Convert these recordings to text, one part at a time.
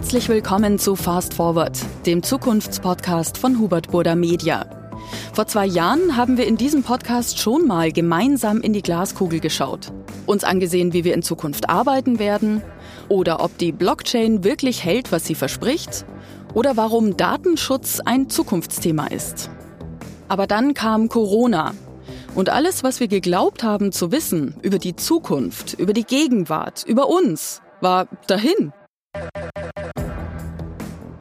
Herzlich willkommen zu Fast Forward, dem Zukunftspodcast von Hubert Burda Media. Vor zwei Jahren haben wir in diesem Podcast schon mal gemeinsam in die Glaskugel geschaut, uns angesehen, wie wir in Zukunft arbeiten werden oder ob die Blockchain wirklich hält, was sie verspricht oder warum Datenschutz ein Zukunftsthema ist. Aber dann kam Corona und alles, was wir geglaubt haben zu wissen über die Zukunft, über die Gegenwart, über uns, war dahin.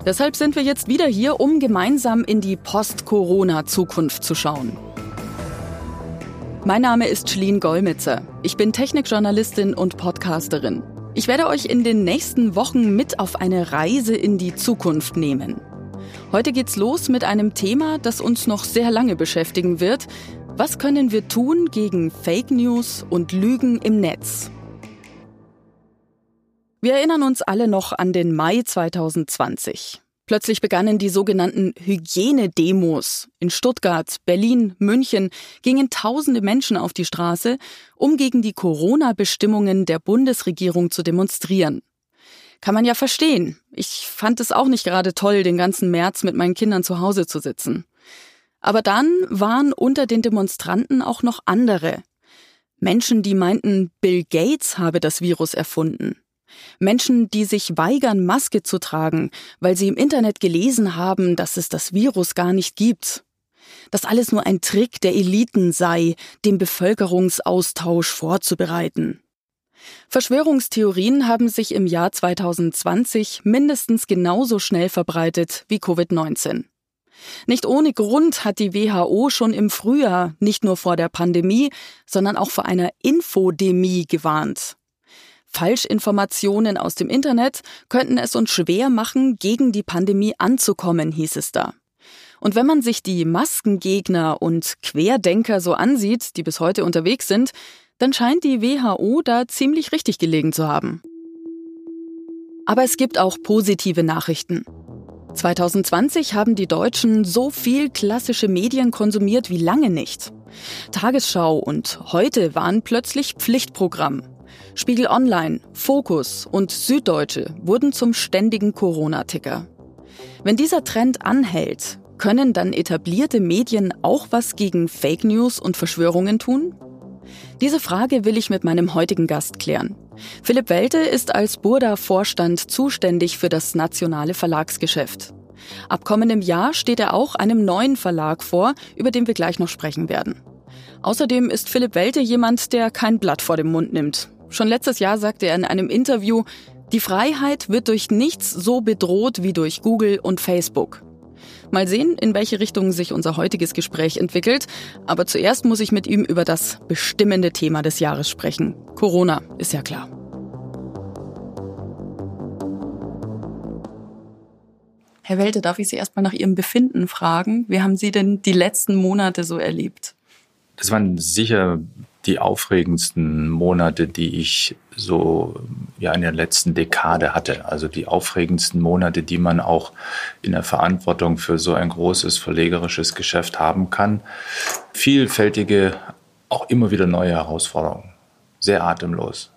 Deshalb sind wir jetzt wieder hier, um gemeinsam in die Post-Corona-Zukunft zu schauen. Mein Name ist Schleen Golmitzer. Ich bin Technikjournalistin und Podcasterin. Ich werde euch in den nächsten Wochen mit auf eine Reise in die Zukunft nehmen. Heute geht's los mit einem Thema, das uns noch sehr lange beschäftigen wird. Was können wir tun gegen Fake News und Lügen im Netz? Wir erinnern uns alle noch an den Mai 2020. Plötzlich begannen die sogenannten Hygienedemos. In Stuttgart, Berlin, München gingen tausende Menschen auf die Straße, um gegen die Corona-Bestimmungen der Bundesregierung zu demonstrieren. Kann man ja verstehen. Ich fand es auch nicht gerade toll, den ganzen März mit meinen Kindern zu Hause zu sitzen. Aber dann waren unter den Demonstranten auch noch andere. Menschen, die meinten, Bill Gates habe das Virus erfunden. Menschen, die sich weigern, Maske zu tragen, weil sie im Internet gelesen haben, dass es das Virus gar nicht gibt. Dass alles nur ein Trick der Eliten sei, den Bevölkerungsaustausch vorzubereiten. Verschwörungstheorien haben sich im Jahr 2020 mindestens genauso schnell verbreitet wie Covid-19. Nicht ohne Grund hat die WHO schon im Frühjahr nicht nur vor der Pandemie, sondern auch vor einer Infodemie gewarnt. Falschinformationen aus dem Internet könnten es uns schwer machen, gegen die Pandemie anzukommen, hieß es da. Und wenn man sich die Maskengegner und Querdenker so ansieht, die bis heute unterwegs sind, dann scheint die WHO da ziemlich richtig gelegen zu haben. Aber es gibt auch positive Nachrichten. 2020 haben die Deutschen so viel klassische Medien konsumiert wie lange nicht. Tagesschau und heute waren plötzlich Pflichtprogramm. Spiegel Online, Fokus und Süddeutsche wurden zum ständigen Corona-Ticker. Wenn dieser Trend anhält, können dann etablierte Medien auch was gegen Fake News und Verschwörungen tun? Diese Frage will ich mit meinem heutigen Gast klären. Philipp Welte ist als Burda-Vorstand zuständig für das nationale Verlagsgeschäft. Ab kommendem Jahr steht er auch einem neuen Verlag vor, über den wir gleich noch sprechen werden. Außerdem ist Philipp Welte jemand, der kein Blatt vor dem Mund nimmt. Schon letztes Jahr sagte er in einem Interview, die Freiheit wird durch nichts so bedroht wie durch Google und Facebook. Mal sehen, in welche Richtung sich unser heutiges Gespräch entwickelt. Aber zuerst muss ich mit ihm über das bestimmende Thema des Jahres sprechen. Corona, ist ja klar. Herr Welte, darf ich Sie erstmal nach Ihrem Befinden fragen? Wie haben Sie denn die letzten Monate so erlebt? Das waren sicher die aufregendsten Monate, die ich so ja in der letzten Dekade hatte. Also die aufregendsten Monate, die man auch in der Verantwortung für so ein großes verlegerisches Geschäft haben kann. Vielfältige, auch immer wieder neue Herausforderungen. Sehr atemlos.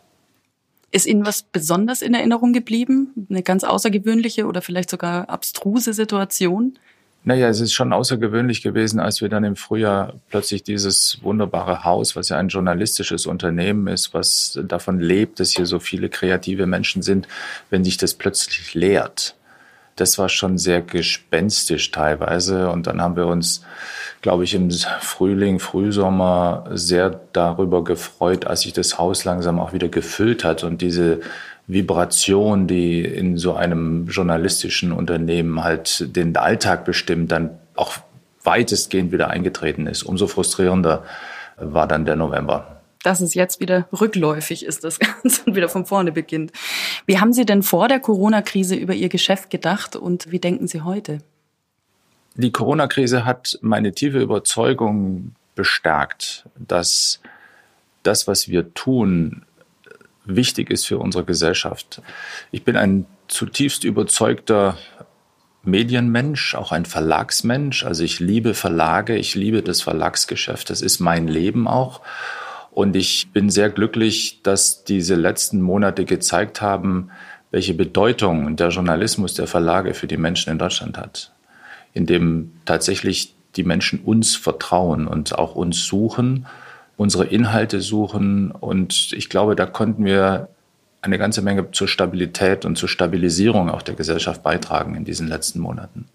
Ist Ihnen was besonders in Erinnerung geblieben? Eine ganz außergewöhnliche oder vielleicht sogar abstruse Situation? Naja, es ist schon außergewöhnlich gewesen, als wir dann im Frühjahr plötzlich dieses wunderbare Haus, was ja ein journalistisches Unternehmen ist, was davon lebt, dass hier so viele kreative Menschen sind, wenn sich das plötzlich leert. Das war schon sehr gespenstisch teilweise. Und dann haben wir uns, glaube ich, im Frühling, Frühsommer sehr darüber gefreut, als sich das Haus langsam auch wieder gefüllt hat und diese Vibration, die in so einem journalistischen Unternehmen halt den Alltag bestimmt, dann auch weitestgehend wieder eingetreten ist. Umso frustrierender war dann der November. Dass es jetzt wieder rückläufig ist, das Ganze und wieder von vorne beginnt. Wie haben Sie denn vor der Corona-Krise über Ihr Geschäft gedacht und wie denken Sie heute? Die Corona-Krise hat meine tiefe Überzeugung bestärkt, dass das, was wir tun, wichtig ist für unsere Gesellschaft. Ich bin ein zutiefst überzeugter Medienmensch, auch ein Verlagsmensch. Also ich liebe Verlage, ich liebe das Verlagsgeschäft. Das ist mein Leben auch. Und ich bin sehr glücklich, dass diese letzten Monate gezeigt haben, welche Bedeutung der Journalismus der Verlage für die Menschen in Deutschland hat, in dem tatsächlich die Menschen uns vertrauen und auch uns suchen, unsere Inhalte suchen. Und ich glaube, da konnten wir eine ganze Menge zur Stabilität und zur Stabilisierung auch der Gesellschaft beitragen in diesen letzten Monaten.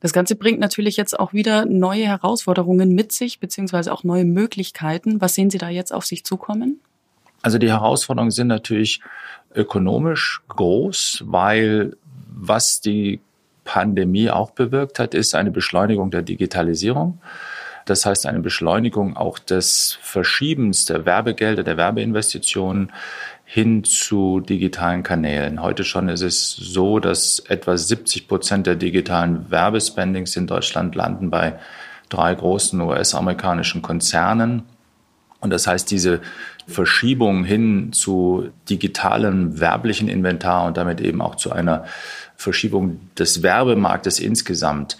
Das Ganze bringt natürlich jetzt auch wieder neue Herausforderungen mit sich, beziehungsweise auch neue Möglichkeiten. Was sehen Sie da jetzt auf sich zukommen? Also die Herausforderungen sind natürlich ökonomisch groß, weil was die Pandemie auch bewirkt hat, ist eine Beschleunigung der Digitalisierung. Das heißt eine Beschleunigung auch des Verschiebens der Werbegelder, der Werbeinvestitionen hin zu digitalen Kanälen. Heute schon ist es so, dass etwa 70 Prozent der digitalen Werbespendings in Deutschland landen bei drei großen US-amerikanischen Konzernen. Und das heißt, diese Verschiebung hin zu digitalem werblichen Inventar und damit eben auch zu einer Verschiebung des Werbemarktes insgesamt,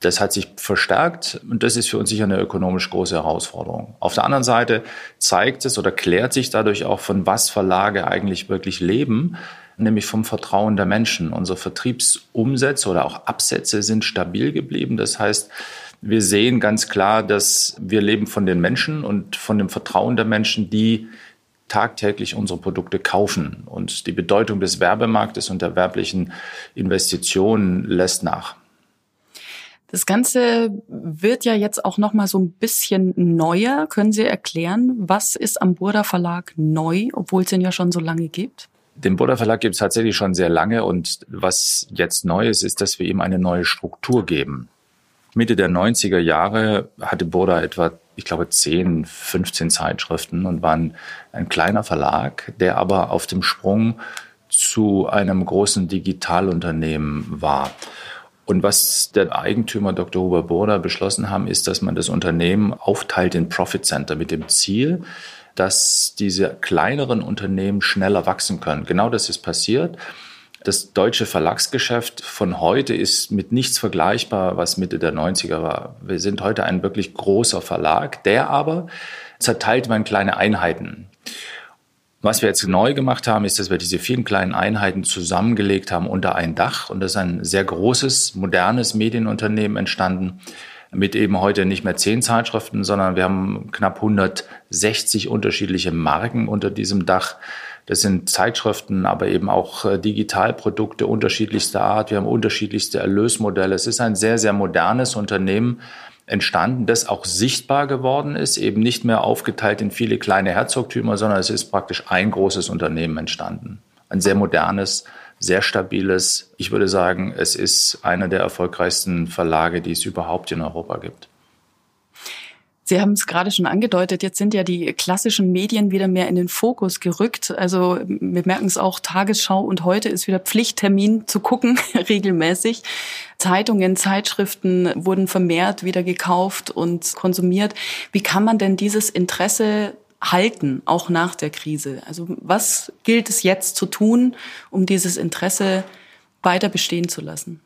das hat sich verstärkt und das ist für uns sicher eine ökonomisch große Herausforderung. Auf der anderen Seite zeigt es oder klärt sich dadurch auch, von was Verlage eigentlich wirklich leben, nämlich vom Vertrauen der Menschen. Unsere Vertriebsumsätze oder auch Absätze sind stabil geblieben. Das heißt, wir sehen ganz klar, dass wir leben von den Menschen und von dem Vertrauen der Menschen, die tagtäglich unsere Produkte kaufen. Und die Bedeutung des Werbemarktes und der werblichen Investitionen lässt nach. Das Ganze wird ja jetzt auch noch mal so ein bisschen neuer. Können Sie erklären, was ist am Burda Verlag neu, obwohl es ihn ja schon so lange gibt? Den Burda Verlag gibt es tatsächlich schon sehr lange und was jetzt neu ist, ist, dass wir ihm eine neue Struktur geben. Mitte der 90er Jahre hatte Burda etwa, ich glaube, 10, 15 Zeitschriften und war ein kleiner Verlag, der aber auf dem Sprung zu einem großen Digitalunternehmen war. Und was der Eigentümer Dr. Huber Burda beschlossen haben, ist, dass man das Unternehmen aufteilt in Profit Center mit dem Ziel, dass diese kleineren Unternehmen schneller wachsen können. Genau das ist passiert. Das deutsche Verlagsgeschäft von heute ist mit nichts vergleichbar, was Mitte der 90er war. Wir sind heute ein wirklich großer Verlag, der aber zerteilt man kleine Einheiten. Was wir jetzt neu gemacht haben, ist, dass wir diese vielen kleinen Einheiten zusammengelegt haben unter ein Dach. Und das ist ein sehr großes, modernes Medienunternehmen entstanden mit eben heute nicht mehr zehn Zeitschriften, sondern wir haben knapp 160 unterschiedliche Marken unter diesem Dach. Das sind Zeitschriften, aber eben auch äh, Digitalprodukte unterschiedlichster Art. Wir haben unterschiedlichste Erlösmodelle. Es ist ein sehr, sehr modernes Unternehmen entstanden, das auch sichtbar geworden ist, eben nicht mehr aufgeteilt in viele kleine Herzogtümer, sondern es ist praktisch ein großes Unternehmen entstanden. Ein sehr modernes, sehr stabiles. Ich würde sagen, es ist einer der erfolgreichsten Verlage, die es überhaupt in Europa gibt. Sie haben es gerade schon angedeutet, jetzt sind ja die klassischen Medien wieder mehr in den Fokus gerückt. Also wir merken es auch, Tagesschau und heute ist wieder Pflichttermin zu gucken, regelmäßig. Zeitungen, Zeitschriften wurden vermehrt wieder gekauft und konsumiert. Wie kann man denn dieses Interesse halten, auch nach der Krise? Also was gilt es jetzt zu tun, um dieses Interesse weiter bestehen zu lassen?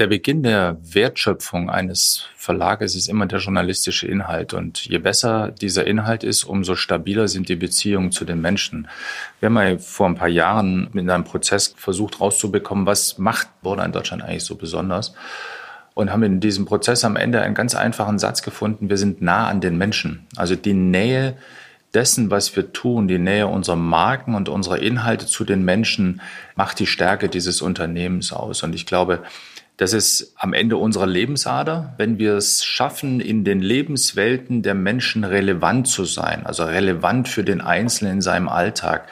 Der Beginn der Wertschöpfung eines Verlages ist immer der journalistische Inhalt. Und je besser dieser Inhalt ist, umso stabiler sind die Beziehungen zu den Menschen. Wir haben ja vor ein paar Jahren mit einem Prozess versucht rauszubekommen, was macht Border in Deutschland eigentlich so besonders? Und haben in diesem Prozess am Ende einen ganz einfachen Satz gefunden. Wir sind nah an den Menschen. Also die Nähe dessen, was wir tun, die Nähe unserer Marken und unserer Inhalte zu den Menschen macht die Stärke dieses Unternehmens aus. Und ich glaube, das ist am Ende unserer Lebensader, wenn wir es schaffen, in den Lebenswelten der Menschen relevant zu sein, also relevant für den Einzelnen in seinem Alltag,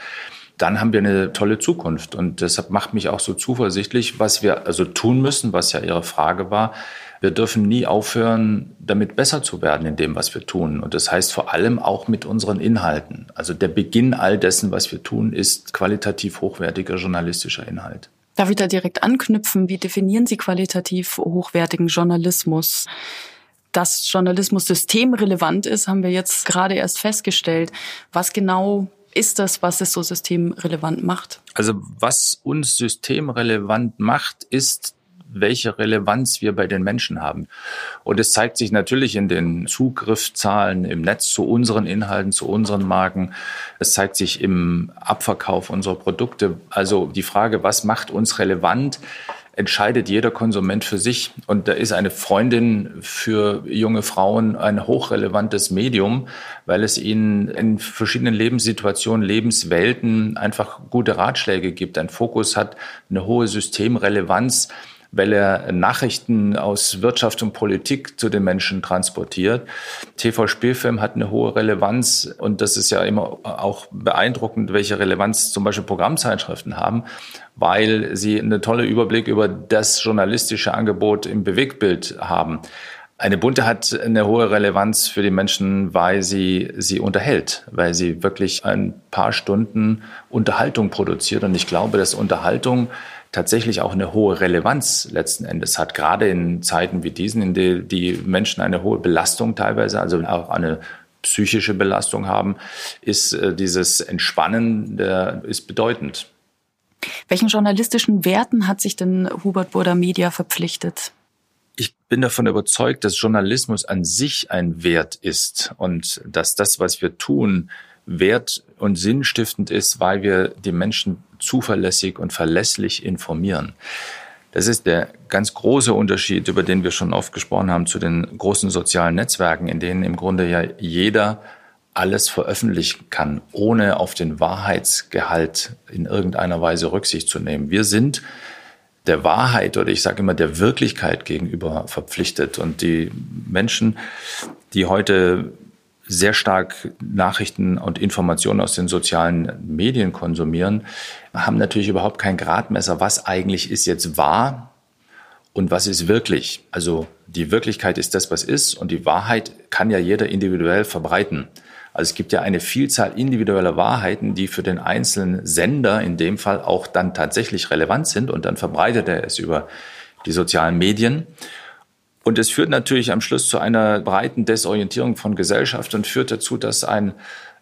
dann haben wir eine tolle Zukunft. Und deshalb macht mich auch so zuversichtlich, was wir also tun müssen, was ja Ihre Frage war. Wir dürfen nie aufhören, damit besser zu werden in dem, was wir tun. Und das heißt vor allem auch mit unseren Inhalten. Also der Beginn all dessen, was wir tun, ist qualitativ hochwertiger journalistischer Inhalt. Darf ich da direkt anknüpfen? Wie definieren Sie qualitativ hochwertigen Journalismus? Dass Journalismus systemrelevant ist, haben wir jetzt gerade erst festgestellt. Was genau ist das, was es so systemrelevant macht? Also was uns systemrelevant macht, ist welche Relevanz wir bei den Menschen haben. Und es zeigt sich natürlich in den Zugriffszahlen im Netz zu unseren Inhalten, zu unseren Marken. Es zeigt sich im Abverkauf unserer Produkte. Also die Frage, was macht uns relevant? entscheidet jeder Konsument für sich. Und da ist eine Freundin für junge Frauen ein hochrelevantes Medium, weil es ihnen in verschiedenen Lebenssituationen, Lebenswelten einfach gute Ratschläge gibt, ein Fokus hat, eine hohe Systemrelevanz weil er Nachrichten aus Wirtschaft und Politik zu den Menschen transportiert. TV-Spielfilm hat eine hohe Relevanz und das ist ja immer auch beeindruckend, welche Relevanz zum Beispiel Programmzeitschriften haben, weil sie einen tollen Überblick über das journalistische Angebot im Bewegtbild haben. Eine bunte hat eine hohe Relevanz für die Menschen, weil sie sie unterhält, weil sie wirklich ein paar Stunden Unterhaltung produziert. Und ich glaube, dass Unterhaltung tatsächlich auch eine hohe Relevanz letzten Endes hat, gerade in Zeiten wie diesen, in denen die Menschen eine hohe Belastung teilweise, also auch eine psychische Belastung haben, ist äh, dieses Entspannen der, ist bedeutend. Welchen journalistischen Werten hat sich denn Hubert Burda Media verpflichtet? Ich bin davon überzeugt, dass Journalismus an sich ein Wert ist und dass das, was wir tun, wert- und sinnstiftend ist, weil wir die Menschen zuverlässig und verlässlich informieren. Das ist der ganz große Unterschied, über den wir schon oft gesprochen haben, zu den großen sozialen Netzwerken, in denen im Grunde ja jeder alles veröffentlichen kann, ohne auf den Wahrheitsgehalt in irgendeiner Weise Rücksicht zu nehmen. Wir sind der Wahrheit oder ich sage immer der Wirklichkeit gegenüber verpflichtet. Und die Menschen, die heute sehr stark Nachrichten und Informationen aus den sozialen Medien konsumieren, haben natürlich überhaupt kein Gradmesser, was eigentlich ist jetzt wahr und was ist wirklich. Also die Wirklichkeit ist das, was ist und die Wahrheit kann ja jeder individuell verbreiten. Also es gibt ja eine Vielzahl individueller Wahrheiten, die für den einzelnen Sender in dem Fall auch dann tatsächlich relevant sind und dann verbreitet er es über die sozialen Medien. Und es führt natürlich am Schluss zu einer breiten Desorientierung von Gesellschaft und führt dazu, dass ein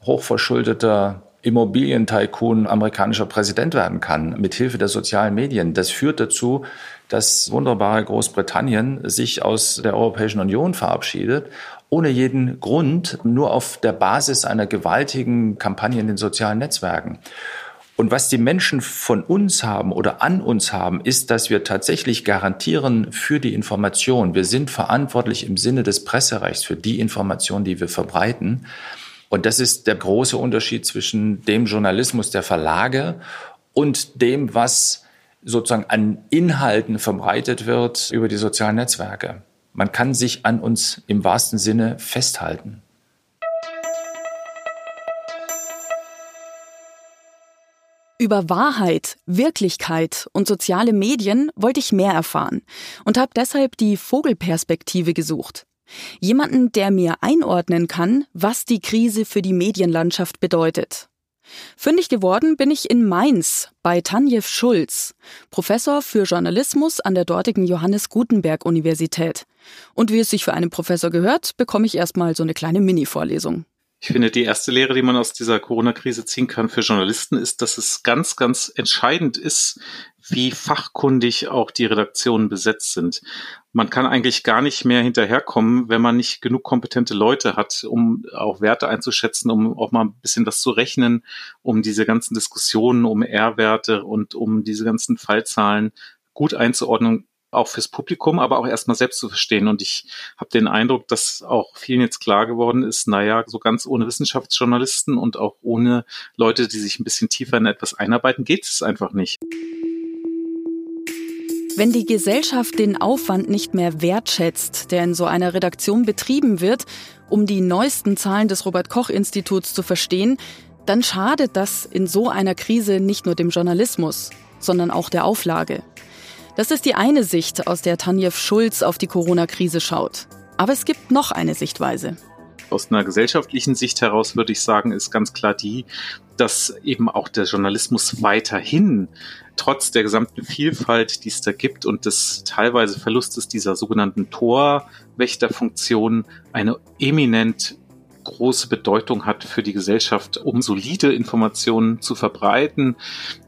hochverschuldeter Immobilientycoon amerikanischer Präsident werden kann, mit Hilfe der sozialen Medien. Das führt dazu, dass wunderbare Großbritannien sich aus der Europäischen Union verabschiedet, ohne jeden Grund, nur auf der Basis einer gewaltigen Kampagne in den sozialen Netzwerken. Und was die Menschen von uns haben oder an uns haben, ist, dass wir tatsächlich garantieren für die Information. Wir sind verantwortlich im Sinne des Presserechts für die Information, die wir verbreiten. Und das ist der große Unterschied zwischen dem Journalismus der Verlage und dem, was sozusagen an Inhalten verbreitet wird über die sozialen Netzwerke. Man kann sich an uns im wahrsten Sinne festhalten. Über Wahrheit, Wirklichkeit und soziale Medien wollte ich mehr erfahren und habe deshalb die Vogelperspektive gesucht. Jemanden, der mir einordnen kann, was die Krise für die Medienlandschaft bedeutet. Fündig geworden bin ich in Mainz bei Tanjev Schulz, Professor für Journalismus an der dortigen Johannes Gutenberg Universität. Und wie es sich für einen Professor gehört, bekomme ich erstmal so eine kleine Mini-Vorlesung. Ich finde, die erste Lehre, die man aus dieser Corona-Krise ziehen kann für Journalisten, ist, dass es ganz, ganz entscheidend ist, wie fachkundig auch die Redaktionen besetzt sind. Man kann eigentlich gar nicht mehr hinterherkommen, wenn man nicht genug kompetente Leute hat, um auch Werte einzuschätzen, um auch mal ein bisschen was zu rechnen, um diese ganzen Diskussionen um R-Werte und um diese ganzen Fallzahlen gut einzuordnen auch fürs Publikum, aber auch erstmal selbst zu verstehen. Und ich habe den Eindruck, dass auch vielen jetzt klar geworden ist, naja, so ganz ohne Wissenschaftsjournalisten und auch ohne Leute, die sich ein bisschen tiefer in etwas einarbeiten, geht es einfach nicht. Wenn die Gesellschaft den Aufwand nicht mehr wertschätzt, der in so einer Redaktion betrieben wird, um die neuesten Zahlen des Robert Koch Instituts zu verstehen, dann schadet das in so einer Krise nicht nur dem Journalismus, sondern auch der Auflage. Das ist die eine Sicht, aus der Tanjev Schulz auf die Corona-Krise schaut. Aber es gibt noch eine Sichtweise. Aus einer gesellschaftlichen Sicht heraus würde ich sagen, ist ganz klar die, dass eben auch der Journalismus weiterhin trotz der gesamten Vielfalt, die es da gibt und des teilweise Verlustes dieser sogenannten Torwächterfunktion eine eminent große Bedeutung hat für die Gesellschaft, um solide Informationen zu verbreiten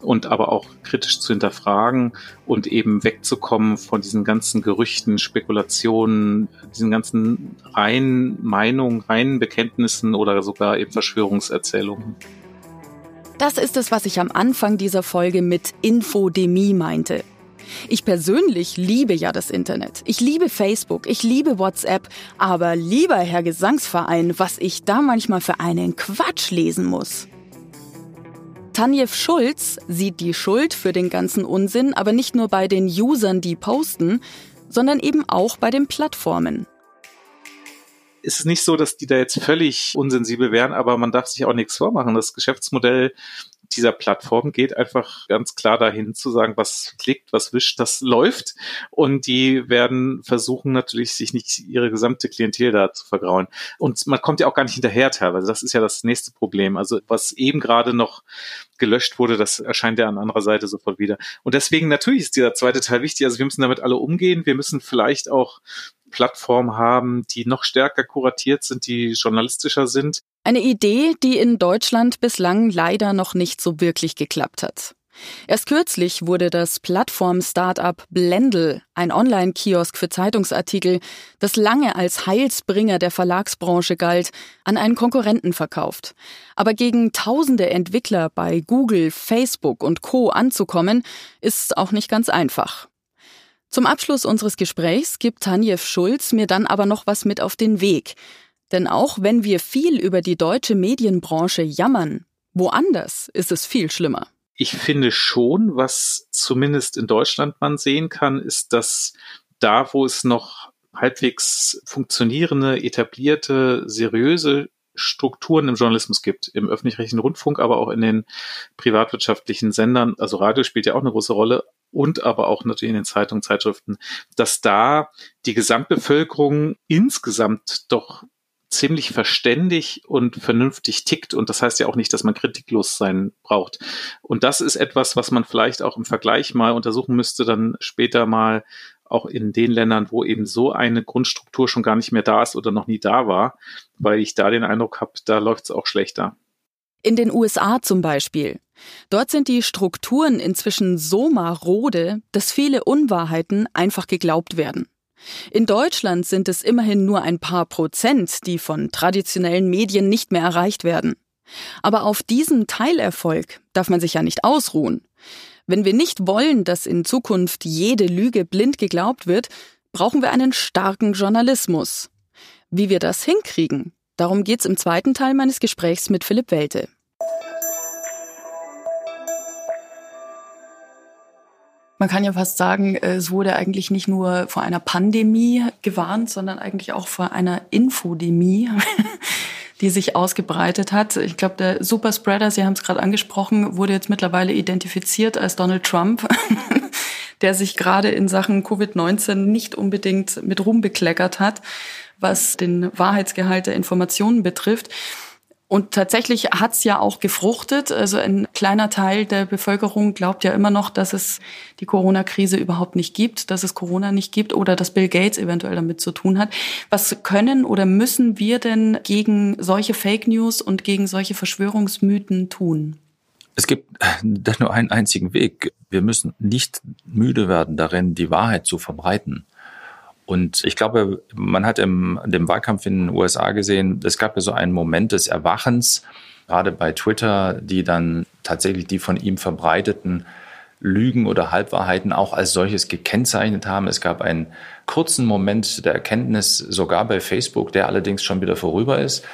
und aber auch kritisch zu hinterfragen und eben wegzukommen von diesen ganzen Gerüchten, Spekulationen, diesen ganzen reinen Meinungen, reinen Bekenntnissen oder sogar eben Verschwörungserzählungen. Das ist es, was ich am Anfang dieser Folge mit Infodemie meinte. Ich persönlich liebe ja das Internet. Ich liebe Facebook, ich liebe WhatsApp, aber lieber Herr Gesangsverein, was ich da manchmal für einen Quatsch lesen muss. Tanjev Schulz sieht die Schuld für den ganzen Unsinn aber nicht nur bei den Usern, die posten, sondern eben auch bei den Plattformen ist es nicht so, dass die da jetzt völlig unsensibel wären, aber man darf sich auch nichts vormachen. Das Geschäftsmodell dieser Plattform geht einfach ganz klar dahin zu sagen, was klickt, was wischt, das läuft. Und die werden versuchen natürlich, sich nicht ihre gesamte Klientel da zu vergrauen. Und man kommt ja auch gar nicht hinterher teilweise. Das ist ja das nächste Problem. Also was eben gerade noch gelöscht wurde, das erscheint ja an anderer Seite sofort wieder. Und deswegen natürlich ist dieser zweite Teil wichtig. Also wir müssen damit alle umgehen. Wir müssen vielleicht auch Plattformen haben, die noch stärker kuratiert sind, die journalistischer sind. Eine Idee, die in Deutschland bislang leider noch nicht so wirklich geklappt hat. Erst kürzlich wurde das Plattform-Startup Blendl, ein Online-Kiosk für Zeitungsartikel, das lange als Heilsbringer der Verlagsbranche galt, an einen Konkurrenten verkauft. Aber gegen tausende Entwickler bei Google, Facebook und Co. anzukommen, ist auch nicht ganz einfach. Zum Abschluss unseres Gesprächs gibt Tanjev Schulz mir dann aber noch was mit auf den Weg. Denn auch wenn wir viel über die deutsche Medienbranche jammern, woanders ist es viel schlimmer. Ich finde schon, was zumindest in Deutschland man sehen kann, ist, dass da, wo es noch halbwegs funktionierende, etablierte, seriöse Strukturen im Journalismus gibt, im öffentlich-rechtlichen Rundfunk, aber auch in den privatwirtschaftlichen Sendern, also Radio spielt ja auch eine große Rolle, und aber auch natürlich in den Zeitungen, Zeitschriften, dass da die Gesamtbevölkerung insgesamt doch ziemlich verständig und vernünftig tickt. Und das heißt ja auch nicht, dass man kritiklos sein braucht. Und das ist etwas, was man vielleicht auch im Vergleich mal untersuchen müsste, dann später mal auch in den Ländern, wo eben so eine Grundstruktur schon gar nicht mehr da ist oder noch nie da war, weil ich da den Eindruck habe, da läuft es auch schlechter. In den USA zum Beispiel. Dort sind die Strukturen inzwischen so marode, dass viele Unwahrheiten einfach geglaubt werden. In Deutschland sind es immerhin nur ein paar Prozent, die von traditionellen Medien nicht mehr erreicht werden. Aber auf diesem Teilerfolg darf man sich ja nicht ausruhen. Wenn wir nicht wollen, dass in Zukunft jede Lüge blind geglaubt wird, brauchen wir einen starken Journalismus. Wie wir das hinkriegen, Darum geht's im zweiten Teil meines Gesprächs mit Philipp Welte. Man kann ja fast sagen, es wurde eigentlich nicht nur vor einer Pandemie gewarnt, sondern eigentlich auch vor einer Infodemie, die sich ausgebreitet hat. Ich glaube, der Superspreader, Sie haben es gerade angesprochen, wurde jetzt mittlerweile identifiziert als Donald Trump, der sich gerade in Sachen Covid-19 nicht unbedingt mit Ruhm bekleckert hat was den Wahrheitsgehalt der Informationen betrifft. Und tatsächlich hat's ja auch gefruchtet. Also ein kleiner Teil der Bevölkerung glaubt ja immer noch, dass es die Corona-Krise überhaupt nicht gibt, dass es Corona nicht gibt oder dass Bill Gates eventuell damit zu tun hat. Was können oder müssen wir denn gegen solche Fake News und gegen solche Verschwörungsmythen tun? Es gibt da nur einen einzigen Weg. Wir müssen nicht müde werden darin, die Wahrheit zu verbreiten. Und ich glaube, man hat im dem Wahlkampf in den USA gesehen, es gab ja so einen Moment des Erwachens, gerade bei Twitter, die dann tatsächlich die von ihm verbreiteten Lügen oder Halbwahrheiten auch als solches gekennzeichnet haben. Es gab einen kurzen Moment der Erkenntnis, sogar bei Facebook, der allerdings schon wieder vorüber ist.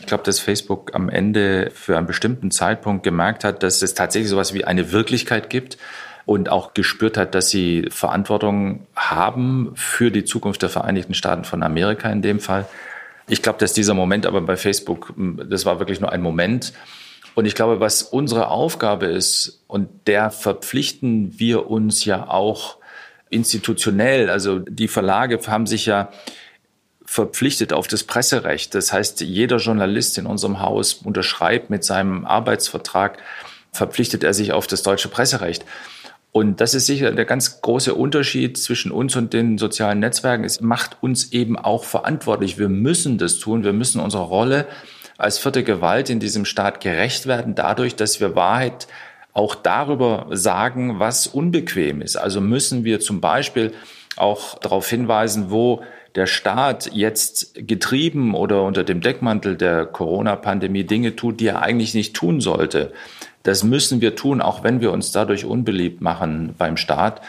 Ich glaube, dass Facebook am Ende für einen bestimmten Zeitpunkt gemerkt hat, dass es tatsächlich sowas wie eine Wirklichkeit gibt und auch gespürt hat, dass sie Verantwortung haben für die Zukunft der Vereinigten Staaten von Amerika in dem Fall. Ich glaube, dass dieser Moment aber bei Facebook, das war wirklich nur ein Moment. Und ich glaube, was unsere Aufgabe ist, und der verpflichten wir uns ja auch institutionell, also die Verlage haben sich ja verpflichtet auf das Presserecht. Das heißt, jeder Journalist in unserem Haus unterschreibt mit seinem Arbeitsvertrag, verpflichtet er sich auf das deutsche Presserecht. Und das ist sicher der ganz große Unterschied zwischen uns und den sozialen Netzwerken. Es macht uns eben auch verantwortlich. Wir müssen das tun. Wir müssen unsere Rolle als vierte Gewalt in diesem Staat gerecht werden, dadurch, dass wir Wahrheit auch darüber sagen, was unbequem ist. Also müssen wir zum Beispiel auch darauf hinweisen, wo der Staat jetzt getrieben oder unter dem Deckmantel der Corona-Pandemie Dinge tut, die er eigentlich nicht tun sollte. Das müssen wir tun, auch wenn wir uns dadurch unbeliebt machen beim Staat.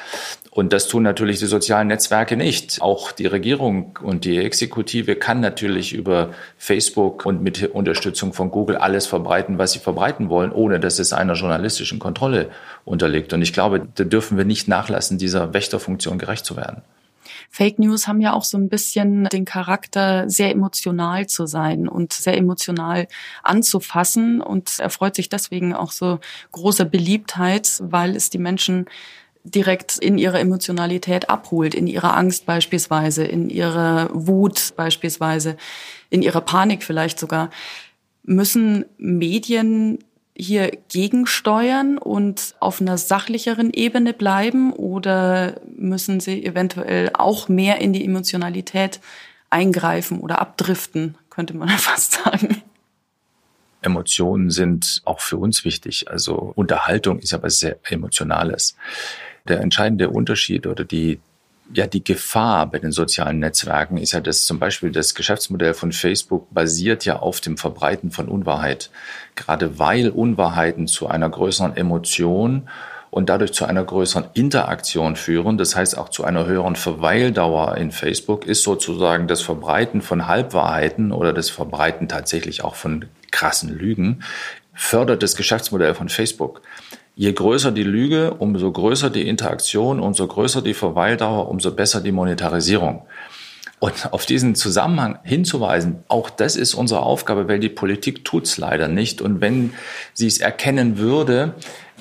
Und das tun natürlich die sozialen Netzwerke nicht. Auch die Regierung und die Exekutive kann natürlich über Facebook und mit Unterstützung von Google alles verbreiten, was sie verbreiten wollen, ohne dass es einer journalistischen Kontrolle unterliegt. Und ich glaube, da dürfen wir nicht nachlassen, dieser Wächterfunktion gerecht zu werden. Fake News haben ja auch so ein bisschen den Charakter, sehr emotional zu sein und sehr emotional anzufassen und erfreut sich deswegen auch so großer Beliebtheit, weil es die Menschen direkt in ihrer Emotionalität abholt, in ihrer Angst beispielsweise, in ihrer Wut beispielsweise, in ihrer Panik vielleicht sogar. Müssen Medien hier gegensteuern und auf einer sachlicheren Ebene bleiben oder müssen sie eventuell auch mehr in die Emotionalität eingreifen oder abdriften, könnte man fast sagen? Emotionen sind auch für uns wichtig. Also Unterhaltung ist aber sehr Emotionales. Der entscheidende Unterschied oder die ja, die Gefahr bei den sozialen Netzwerken ist ja, dass zum Beispiel das Geschäftsmodell von Facebook basiert ja auf dem Verbreiten von Unwahrheit. Gerade weil Unwahrheiten zu einer größeren Emotion und dadurch zu einer größeren Interaktion führen, das heißt auch zu einer höheren Verweildauer in Facebook, ist sozusagen das Verbreiten von Halbwahrheiten oder das Verbreiten tatsächlich auch von krassen Lügen, fördert das Geschäftsmodell von Facebook. Je größer die Lüge, umso größer die Interaktion, umso größer die Verweildauer, umso besser die Monetarisierung. Und auf diesen Zusammenhang hinzuweisen, auch das ist unsere Aufgabe, weil die Politik tut's leider nicht. Und wenn sie es erkennen würde,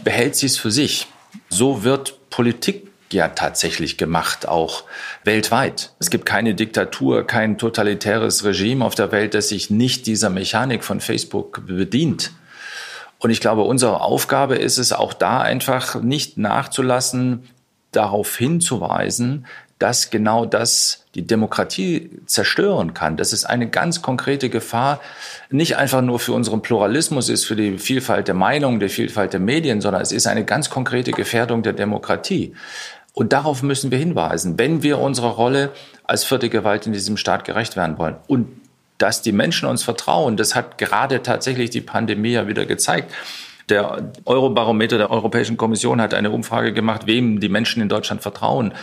behält sie es für sich. So wird Politik ja tatsächlich gemacht, auch weltweit. Es gibt keine Diktatur, kein totalitäres Regime auf der Welt, das sich nicht dieser Mechanik von Facebook bedient. Und ich glaube, unsere Aufgabe ist es auch da einfach nicht nachzulassen, darauf hinzuweisen, dass genau das die Demokratie zerstören kann. Das ist eine ganz konkrete Gefahr, nicht einfach nur für unseren Pluralismus ist, für die Vielfalt der Meinungen, die Vielfalt der Medien, sondern es ist eine ganz konkrete Gefährdung der Demokratie. Und darauf müssen wir hinweisen, wenn wir unserer Rolle als vierte Gewalt in diesem Staat gerecht werden wollen. Und dass die Menschen uns vertrauen. Das hat gerade tatsächlich die Pandemie ja wieder gezeigt. Der Eurobarometer der Europäischen Kommission hat eine Umfrage gemacht, wem die Menschen in Deutschland vertrauen.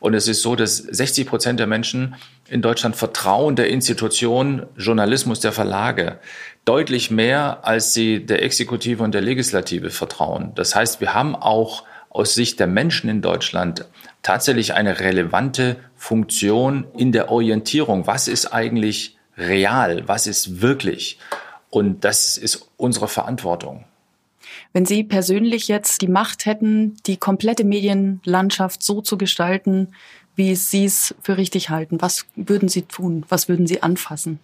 Und es ist so, dass 60 Prozent der Menschen in Deutschland vertrauen der Institution Journalismus der Verlage deutlich mehr, als sie der Exekutive und der Legislative vertrauen. Das heißt, wir haben auch aus Sicht der Menschen in Deutschland tatsächlich eine relevante Funktion in der Orientierung. Was ist eigentlich real, was ist wirklich. Und das ist unsere Verantwortung. Wenn Sie persönlich jetzt die Macht hätten, die komplette Medienlandschaft so zu gestalten, wie Sie es für richtig halten, was würden Sie tun? Was würden Sie anfassen?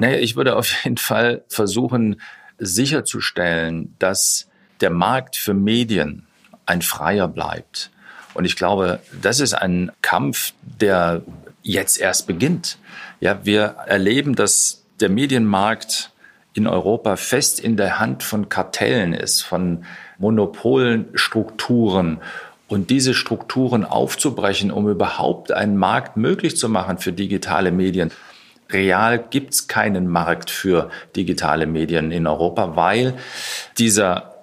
Naja, ich würde auf jeden Fall versuchen, sicherzustellen, dass der Markt für Medien ein freier bleibt. Und ich glaube, das ist ein Kampf, der jetzt erst beginnt. Ja, wir erleben, dass der Medienmarkt in Europa fest in der Hand von Kartellen ist, von Monopolstrukturen. Und diese Strukturen aufzubrechen, um überhaupt einen Markt möglich zu machen für digitale Medien. Real gibt's keinen Markt für digitale Medien in Europa, weil dieser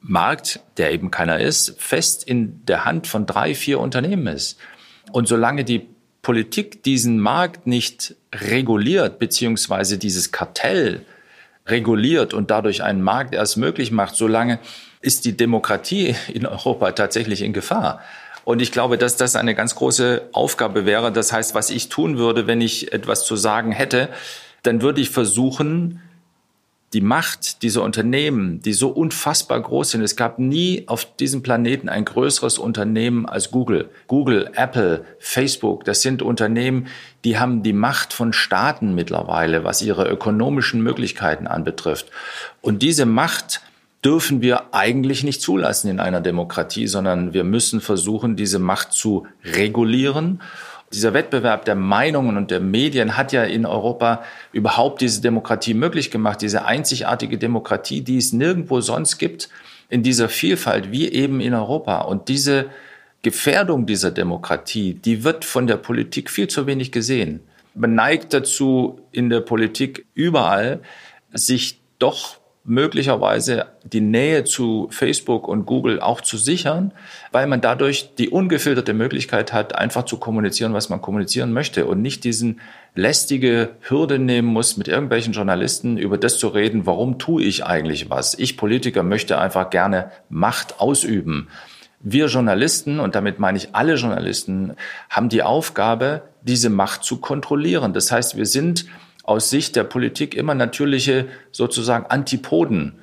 Markt, der eben keiner ist, fest in der Hand von drei, vier Unternehmen ist. Und solange die Politik diesen Markt nicht reguliert, beziehungsweise dieses Kartell reguliert und dadurch einen Markt erst möglich macht, solange ist die Demokratie in Europa tatsächlich in Gefahr. Und ich glaube, dass das eine ganz große Aufgabe wäre. Das heißt, was ich tun würde, wenn ich etwas zu sagen hätte, dann würde ich versuchen, die Macht dieser Unternehmen, die so unfassbar groß sind. Es gab nie auf diesem Planeten ein größeres Unternehmen als Google. Google, Apple, Facebook, das sind Unternehmen, die haben die Macht von Staaten mittlerweile, was ihre ökonomischen Möglichkeiten anbetrifft. Und diese Macht dürfen wir eigentlich nicht zulassen in einer Demokratie, sondern wir müssen versuchen, diese Macht zu regulieren Dieser Wettbewerb der Meinungen und der Medien hat ja in Europa überhaupt diese Demokratie möglich gemacht, diese einzigartige Demokratie, die es nirgendwo sonst gibt, in dieser Vielfalt wie eben in Europa. Und diese Gefährdung dieser Demokratie, die wird von der Politik viel zu wenig gesehen. Man neigt dazu, in der Politik überall sich doch möglicherweise die Nähe zu Facebook und Google auch zu sichern, weil man dadurch die ungefilterte Möglichkeit hat, einfach zu kommunizieren, was man kommunizieren möchte und nicht diesen lästige Hürde nehmen muss, mit irgendwelchen Journalisten über das zu reden, warum tue ich eigentlich was. Ich Politiker möchte einfach gerne Macht ausüben. Wir Journalisten, und damit meine ich alle Journalisten, haben die Aufgabe, diese Macht zu kontrollieren. Das heißt, wir sind aus Sicht der Politik immer natürliche sozusagen Antipoden.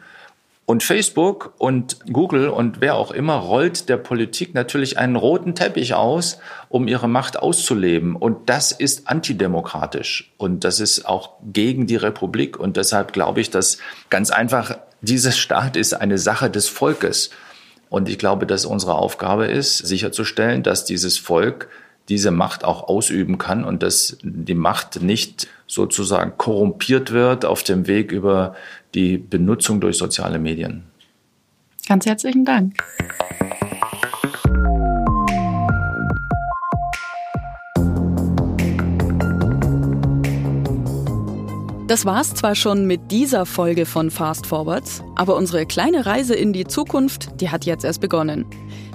Und Facebook und Google und wer auch immer rollt der Politik natürlich einen roten Teppich aus, um ihre Macht auszuleben. Und das ist antidemokratisch. Und das ist auch gegen die Republik. Und deshalb glaube ich, dass ganz einfach dieser Staat ist eine Sache des Volkes. Und ich glaube, dass unsere Aufgabe ist, sicherzustellen, dass dieses Volk diese Macht auch ausüben kann und dass die Macht nicht sozusagen korrumpiert wird auf dem Weg über die Benutzung durch soziale Medien. Ganz herzlichen Dank. Das war's zwar schon mit dieser Folge von Fast Forwards, aber unsere kleine Reise in die Zukunft, die hat jetzt erst begonnen.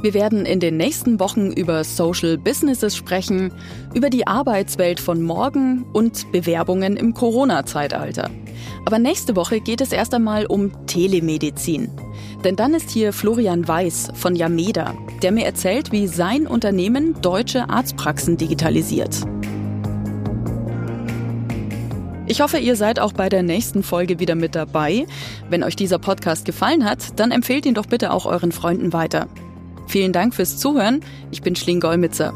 Wir werden in den nächsten Wochen über Social Businesses sprechen, über die Arbeitswelt von morgen und Bewerbungen im Corona-Zeitalter. Aber nächste Woche geht es erst einmal um Telemedizin. Denn dann ist hier Florian Weiß von Yameda, der mir erzählt, wie sein Unternehmen deutsche Arztpraxen digitalisiert. Ich hoffe, ihr seid auch bei der nächsten Folge wieder mit dabei. Wenn euch dieser Podcast gefallen hat, dann empfehlt ihn doch bitte auch euren Freunden weiter. Vielen Dank fürs Zuhören. Ich bin Schling Golmitzer.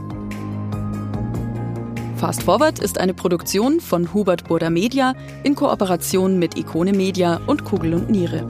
Fast Forward ist eine Produktion von Hubert Burda Media in Kooperation mit Ikone Media und Kugel und Niere.